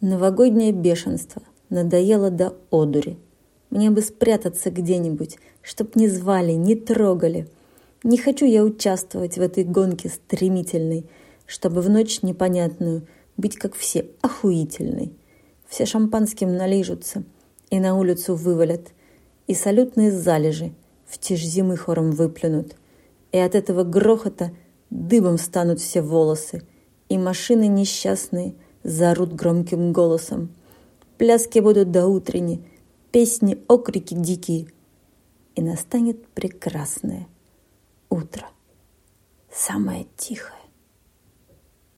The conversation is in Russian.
Новогоднее бешенство надоело до одури. Мне бы спрятаться где-нибудь, чтоб не звали, не трогали. Не хочу я участвовать в этой гонке стремительной, чтобы в ночь непонятную быть как все охуительной. Все шампанским налижутся и на улицу вывалят, и салютные залежи в тишь зимы хором выплюнут. И от этого грохота дыбом станут все волосы, и машины несчастные – заорут громким голосом. Пляски будут до утренни, песни, окрики дикие. И настанет прекрасное утро, самое тихое.